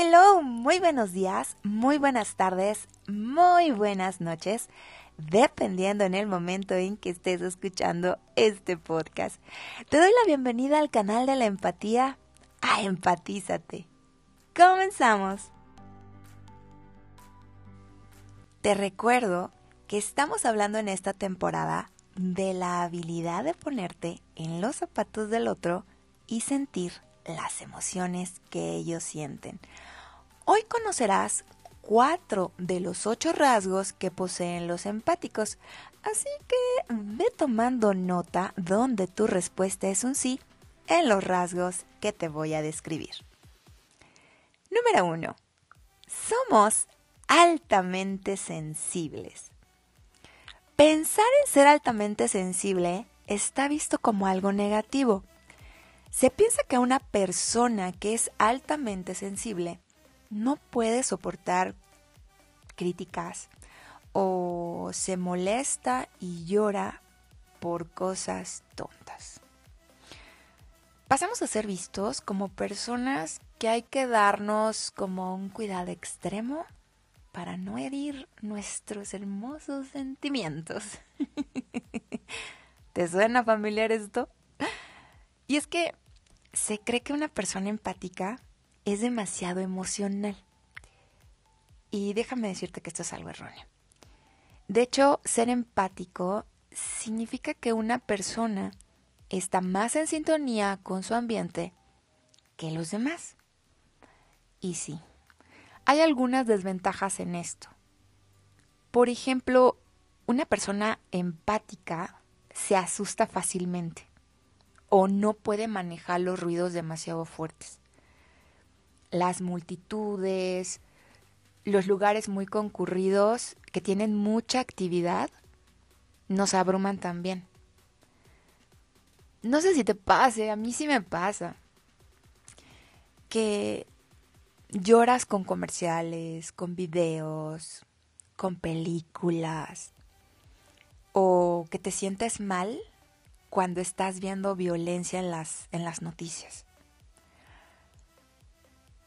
hello, muy buenos días, muy buenas tardes, muy buenas noches, dependiendo en el momento en que estés escuchando este podcast. Te doy la bienvenida al canal de la empatía a Empatízate. Comenzamos. Te recuerdo que estamos hablando en esta temporada de la habilidad de ponerte en los zapatos del otro y sentir las emociones que ellos sienten. Hoy conocerás cuatro de los ocho rasgos que poseen los empáticos, así que ve tomando nota donde tu respuesta es un sí en los rasgos que te voy a describir. Número uno. Somos altamente sensibles. Pensar en ser altamente sensible está visto como algo negativo. Se piensa que una persona que es altamente sensible no puede soportar críticas o se molesta y llora por cosas tontas. Pasamos a ser vistos como personas que hay que darnos como un cuidado extremo para no herir nuestros hermosos sentimientos. ¿Te suena familiar esto? Y es que se cree que una persona empática es demasiado emocional. Y déjame decirte que esto es algo erróneo. De hecho, ser empático significa que una persona está más en sintonía con su ambiente que los demás. Y sí, hay algunas desventajas en esto. Por ejemplo, una persona empática se asusta fácilmente o no puede manejar los ruidos demasiado fuertes. Las multitudes, los lugares muy concurridos que tienen mucha actividad, nos abruman también. No sé si te pase, a mí sí me pasa. Que lloras con comerciales, con videos, con películas, o que te sientes mal cuando estás viendo violencia en las, en las noticias.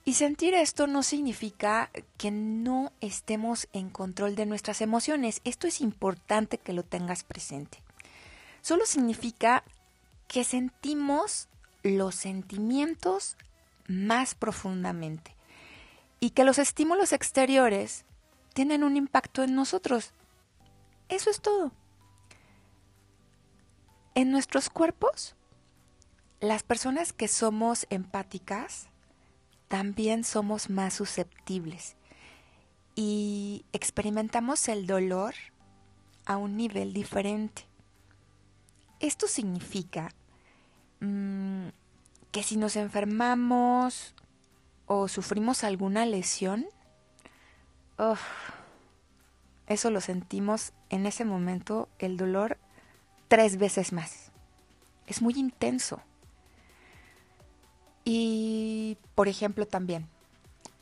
Y sentir esto no significa que no estemos en control de nuestras emociones. Esto es importante que lo tengas presente. Solo significa que sentimos los sentimientos más profundamente y que los estímulos exteriores tienen un impacto en nosotros. Eso es todo. En nuestros cuerpos, las personas que somos empáticas también somos más susceptibles y experimentamos el dolor a un nivel diferente. Esto significa mm, que si nos enfermamos o sufrimos alguna lesión, eso lo sentimos en ese momento, el dolor, tres veces más. Es muy intenso. Y, por ejemplo, también,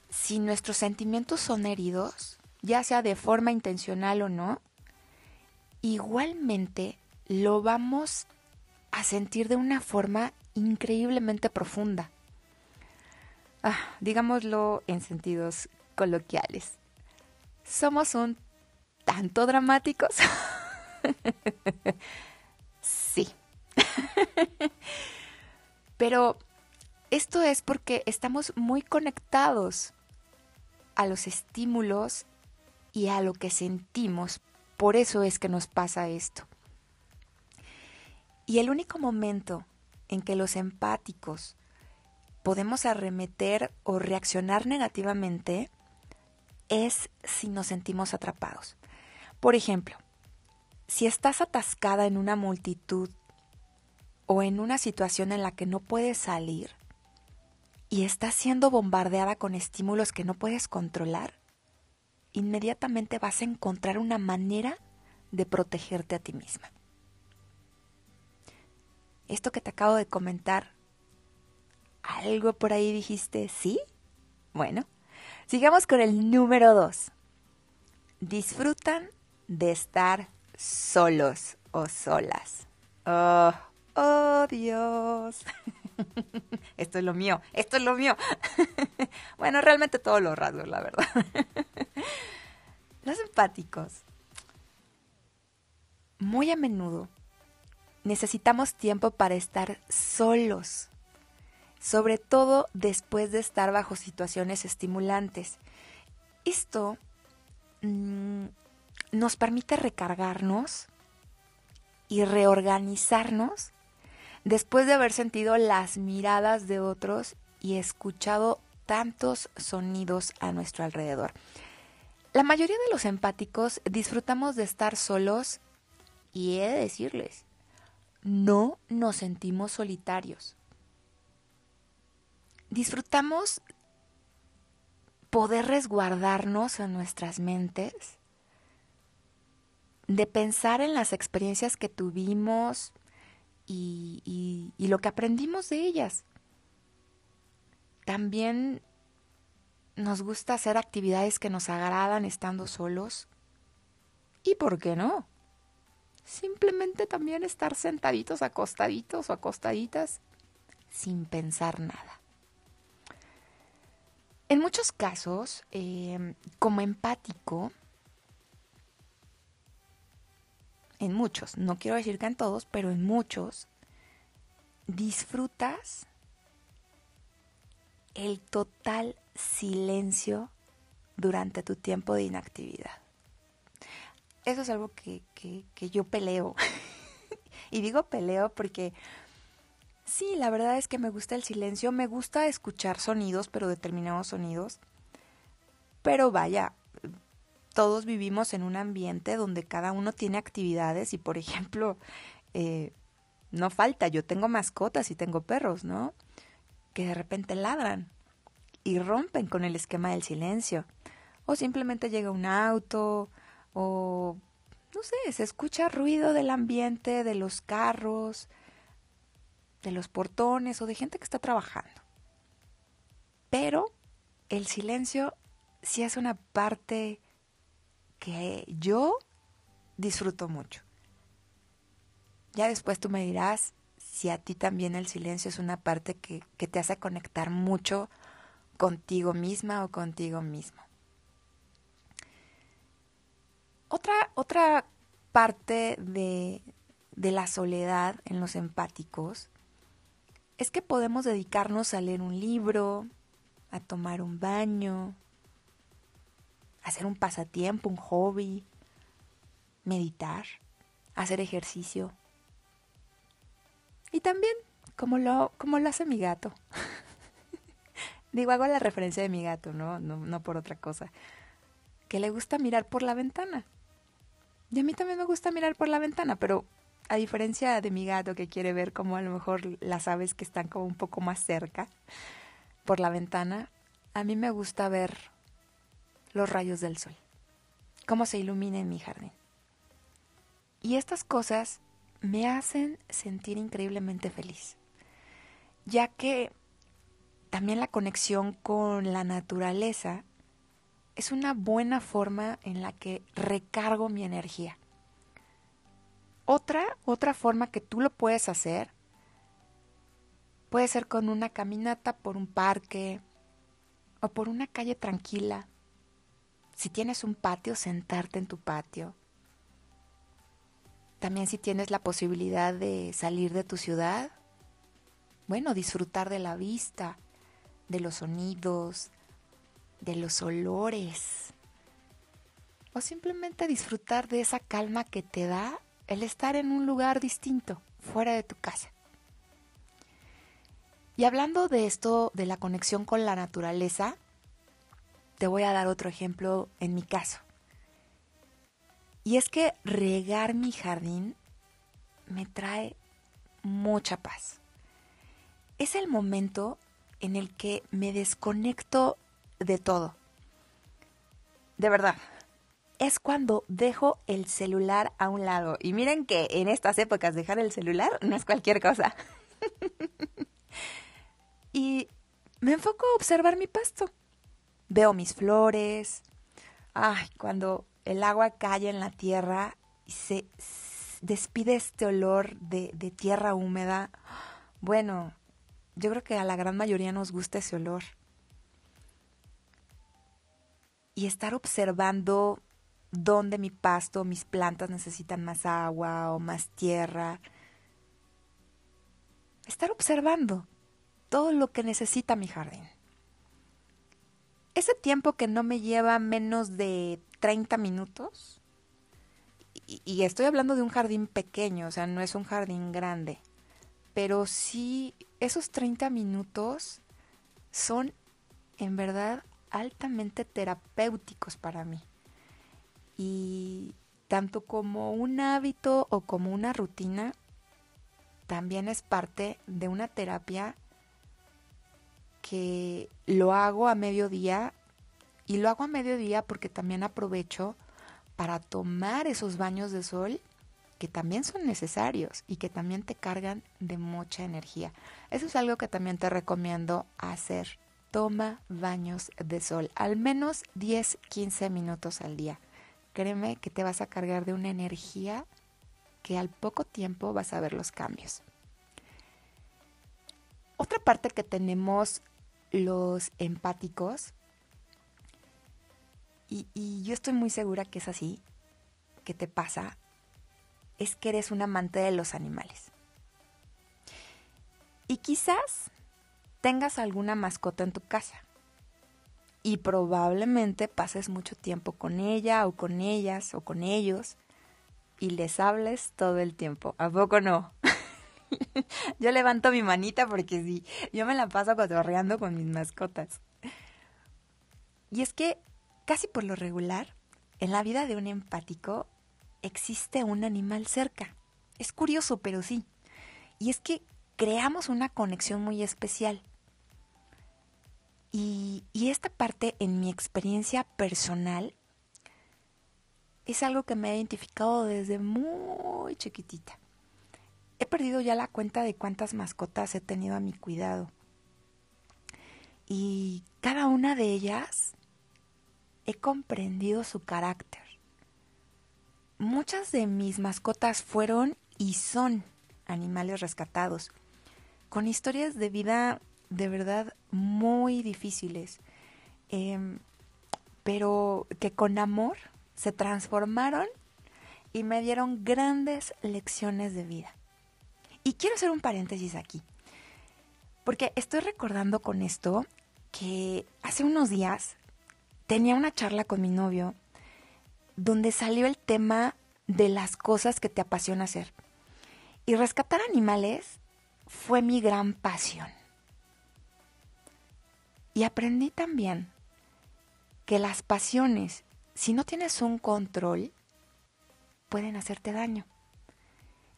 si nuestros sentimientos son heridos, ya sea de forma intencional o no, igualmente lo vamos a sentir de una forma increíblemente profunda ah, digámoslo en sentidos coloquiales, somos un tanto dramáticos. sí. Pero esto es porque estamos muy conectados a los estímulos y a lo que sentimos. Por eso es que nos pasa esto. Y el único momento en que los empáticos podemos arremeter o reaccionar negativamente es si nos sentimos atrapados. Por ejemplo, si estás atascada en una multitud o en una situación en la que no puedes salir y estás siendo bombardeada con estímulos que no puedes controlar, inmediatamente vas a encontrar una manera de protegerte a ti misma. Esto que te acabo de comentar ¿Algo por ahí dijiste sí? Bueno, sigamos con el número dos. Disfrutan de estar solos o solas. Oh, oh Dios. Esto es lo mío, esto es lo mío. bueno, realmente todos los rasgos, la verdad. los empáticos. Muy a menudo necesitamos tiempo para estar solos, sobre todo después de estar bajo situaciones estimulantes. Esto mm, nos permite recargarnos y reorganizarnos después de haber sentido las miradas de otros y escuchado tantos sonidos a nuestro alrededor. La mayoría de los empáticos disfrutamos de estar solos y he de decirles, no nos sentimos solitarios. Disfrutamos poder resguardarnos en nuestras mentes, de pensar en las experiencias que tuvimos y, lo que aprendimos de ellas. También nos gusta hacer actividades que nos agradan estando solos. ¿Y por qué no? Simplemente también estar sentaditos, acostaditos o acostaditas sin pensar nada. En muchos casos, em, como empático, en muchos, no quiero decir que en todos, pero en muchos, disfrutas el total silencio durante tu tiempo de inactividad eso es algo que, yo peleo. y digo peleo porque sí, la verdad es que me gusta el silencio, me gusta escuchar sonidos, pero determinados sonidos. Pero vaya, todos vivimos en un ambiente donde cada uno tiene actividades y, por ejemplo, eh, no falta, yo tengo mascotas y tengo perros, ¿no? Que de repente ladran y rompen con el esquema del silencio. O simplemente llega un auto, o no sé, se escucha ruido del ambiente, de los carros, de los portones o de gente que está trabajando. Pero el silencio sí es una parte que yo disfruto mucho. Ya después tú me dirás si a ti también el silencio es una parte que, que te hace conectar mucho contigo misma o contigo mismo. Otra, otra parte de, de la soledad en los empáticos es que podemos dedicarnos a leer un libro, a tomar un baño, hacer un pasatiempo, un hobby, meditar, hacer ejercicio. Y también, como lo, como lo hace mi gato. Digo, hago la referencia de mi gato, ¿no? ¿no? No por otra cosa. Que le gusta mirar por la ventana. Y a mí también me gusta mirar por la ventana, pero a diferencia de mi gato que quiere ver como a lo mejor las aves que están como un poco más cerca por la ventana, a mí me gusta ver los rayos del sol, cómo se ilumina en mi jardín. Y estas cosas me hacen sentir increíblemente feliz, ya que también la conexión con la naturaleza es una buena forma en la que recargo mi energía. Otra, otra forma que tú lo puedes hacer puede ser con una caminata por un parque o por una calle tranquila. Si tienes un patio, sentarte en tu patio. También si tienes la posibilidad de salir de tu ciudad, bueno, disfrutar de la vista, de los sonidos, de los olores o simplemente disfrutar de esa calma que te da el estar en un lugar distinto, fuera de tu casa. Y hablando de esto, de la conexión con la naturaleza, te voy a dar otro ejemplo en mi caso. Y es que regar mi jardín me trae mucha paz. Es el momento en el que me desconecto de todo. De verdad, es cuando dejo el celular a un lado. Y miren que en estas épocas dejar el celular no es cualquier cosa. y me enfoco a observar mi pasto. Veo mis flores. Ay, cuando el agua cae en la tierra y se despide este olor de, de tierra húmeda. Bueno, yo creo que a la gran mayoría nos gusta ese olor. y estar observando dónde mi pasto, mis plantas necesitan más agua o más tierra. Estar observando todo lo que necesita mi jardín. Ese tiempo que no me lleva menos de 30 minutos, y, estoy hablando de un jardín pequeño, o sea, no es un jardín grande, pero sí esos 30 minutos son en verdad altamente terapéuticos para mí. Y tanto como un hábito o como una rutina, también es parte de una terapia que lo hago a mediodía y lo hago a mediodía porque también aprovecho para tomar esos baños de sol que también son necesarios y que también te cargan de mucha energía. Eso es algo que también te recomiendo hacer. Toma baños de sol, al menos 10-15 minutos al día. Créeme que te vas a cargar de una energía que al poco tiempo vas a ver los cambios. Otra parte que tenemos los empáticos, y, yo estoy muy segura que es así, que te pasa, es que eres un amante de los animales. Y quizás tengas alguna mascota en tu casa. Y probablemente pases mucho tiempo con ella o con ellas o con ellos y les hables todo el tiempo. ¿A poco no? yo levanto mi manita porque sí, yo me la paso cotorreando con mis mascotas. Y es que casi por lo regular, en la vida de un empático existe un animal cerca. Es curioso, pero sí. Y es que creamos una conexión muy especial. Y, esta parte en mi experiencia personal es algo que me ha identificado desde muy chiquitita. He perdido ya la cuenta de cuántas mascotas he tenido a mi cuidado. Y cada una de ellas he comprendido su carácter. Muchas de mis mascotas fueron y son animales rescatados, con historias de vida de verdad muy difíciles, em, pero que con amor se transformaron y me dieron grandes lecciones de vida. Y quiero hacer un paréntesis aquí, porque estoy recordando con esto que hace unos días tenía una charla con mi novio donde salió el tema de las cosas que te apasiona hacer. Y rescatar animales fue mi gran pasión. Y aprendí también que las pasiones, si no tienes un control, pueden hacerte daño.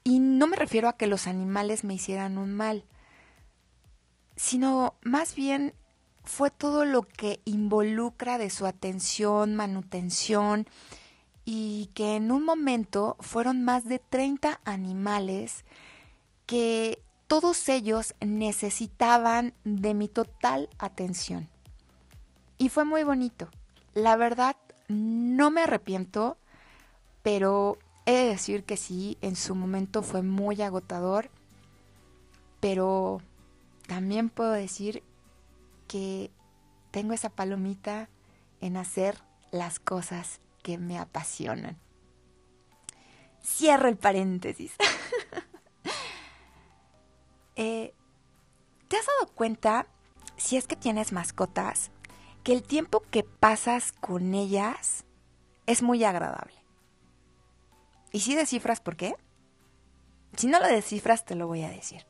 Y no me refiero a que los animales me hicieran un mal, sino más bien fue todo lo que involucra de su atención, manutención, y que en un momento fueron más de 30 animales que todos ellos necesitaban de mi total atención. Y fue muy bonito. La verdad, no me arrepiento, pero he de decir que sí, en su momento fue muy agotador, pero también puedo decir que tengo esa palomita en hacer las cosas que me apasionan. Cierro el paréntesis. Eh, ¿Te has dado cuenta, si es que tienes mascotas, que el tiempo que pasas con ellas es muy agradable? ¿Y si descifras por qué? Si no lo descifras, te lo voy a decir.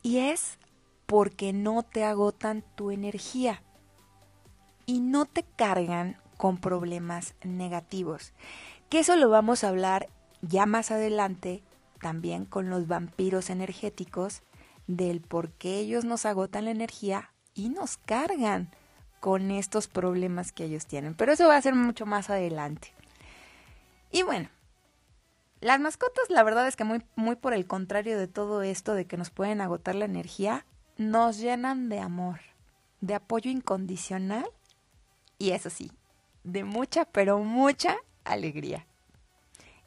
Y es porque no te agotan tu energía y no te cargan con problemas negativos. Que eso lo vamos a hablar ya más adelante también con los vampiros energéticos del por qué ellos nos agotan la energía y nos cargan con estos problemas que ellos tienen. Pero eso va a ser mucho más adelante. Y bueno, las mascotas, la verdad es que muy, muy por el contrario de todo esto de que nos pueden agotar la energía, nos llenan de amor, de apoyo incondicional y eso sí, de mucha, pero mucha alegría.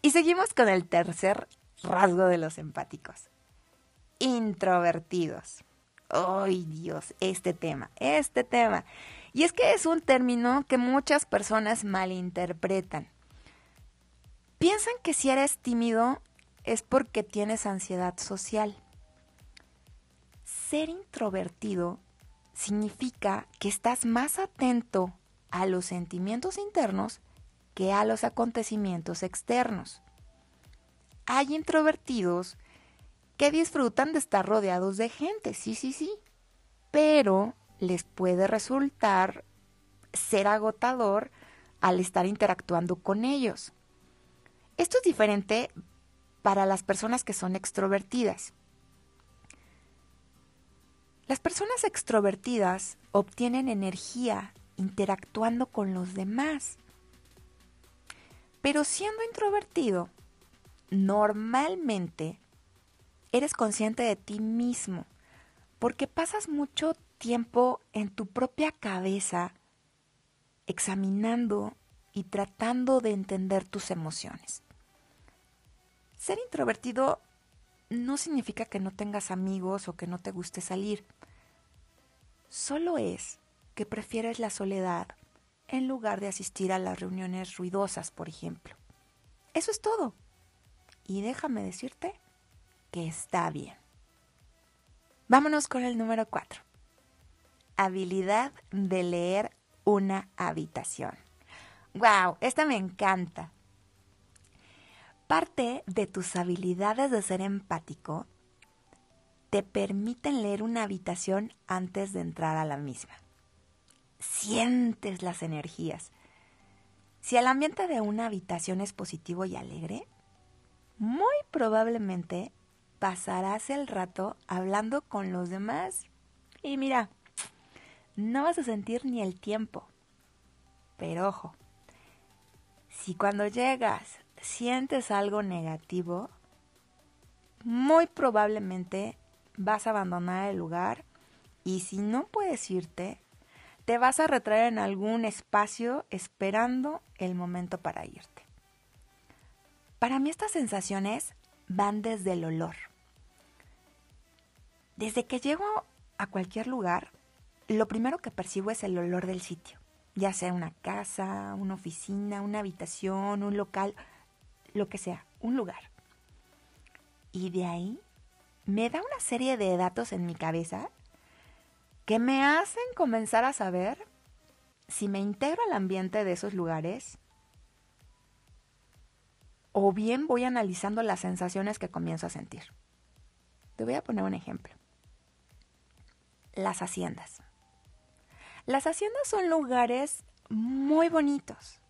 Y seguimos con el tercer rasgo de los empáticos. Introvertidos. ¡Ay Dios! Este tema, este tema. Y es que es un término que muchas personas malinterpretan. Piensan que si eres tímido es porque tienes ansiedad social. Ser introvertido significa que estás más atento a los sentimientos internos que a los acontecimientos externos. Hay introvertidos que disfrutan de estar rodeados de gente, sí, sí, sí, pero les puede resultar ser agotador al estar interactuando con ellos. Esto es diferente para las personas que son extrovertidas. Las personas extrovertidas obtienen energía interactuando con los demás. Pero siendo introvertido, normalmente eres consciente de ti mismo, porque pasas mucho tiempo en tu propia cabeza examinando y tratando de entender tus emociones. Ser introvertido no significa que no tengas amigos o que no te guste salir. Solo es que prefieres la soledad en lugar de asistir a las reuniones ruidosas, por ejemplo. Eso es todo. Y déjame decirte que está bien. Vámonos con el número 4. Habilidad de leer una habitación. ¡Wow! Esta me encanta. Parte de tus habilidades de ser empático te permiten leer una habitación antes de entrar a la misma. Sientes las energías. Si el ambiente de una habitación es positivo y alegre, muy probablemente pasarás el rato hablando con los demás y mira, no vas a sentir ni el tiempo. Pero ojo, si cuando llegas sientes algo negativo, muy probablemente vas a abandonar el lugar y si no puedes irte, te vas a retraer en algún espacio esperando el momento para irte. Para mí estas sensaciones van desde el olor. Desde que llego a cualquier lugar, lo primero que percibo es el olor del sitio, ya sea una casa, una oficina, una habitación, un local, lo que sea, un lugar. Y de ahí me da una serie de datos en mi cabeza que me hacen comenzar a saber si me integro al ambiente de esos lugares o bien voy analizando las sensaciones que comienzo a sentir. Te voy a poner un ejemplo. Las haciendas. Las haciendas son lugares muy bonitos,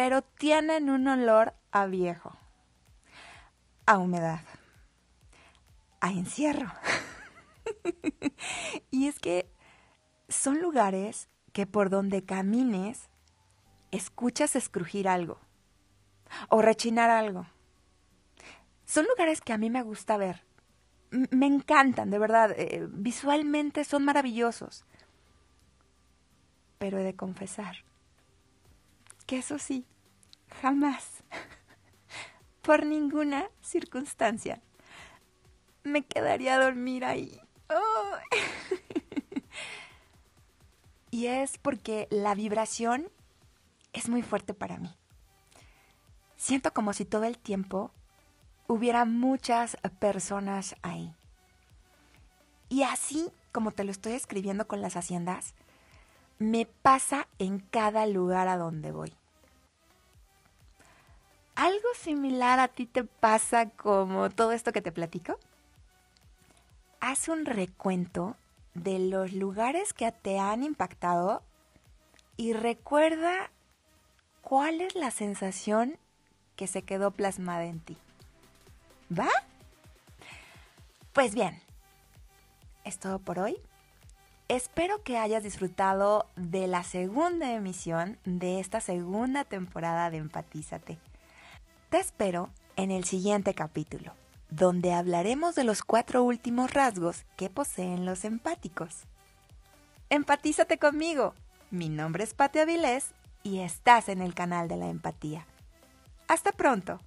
pero tienen un olor a viejo, a humedad, a encierro. y es que son lugares que por donde camines escuchas escrujir algo o rechinar algo. Son lugares que a mí me gusta ver. me encantan, de verdad. Eh, visualmente son maravillosos. Pero he de confesar que eso sí, jamás, por ninguna circunstancia, me quedaría a dormir ahí. y es porque la vibración es muy fuerte para mí. Siento como si todo el tiempo hubiera muchas personas ahí. Y así como te lo estoy escribiendo con las haciendas, me pasa en cada lugar a donde voy. ¿Algo similar a ti te pasa como todo esto que te platico? Haz un recuento de los lugares que te han impactado y recuerda cuál es la sensación que se quedó plasmada en ti. ¿Va? Pues bien, es todo por hoy. Espero que hayas disfrutado de la segunda emisión de esta segunda temporada de Empatízate. Te espero en el siguiente capítulo, donde hablaremos de los cuatro últimos rasgos que poseen los empáticos. Empatízate conmigo. Mi nombre es Pati Avilés y estás en el canal de la empatía. Hasta pronto.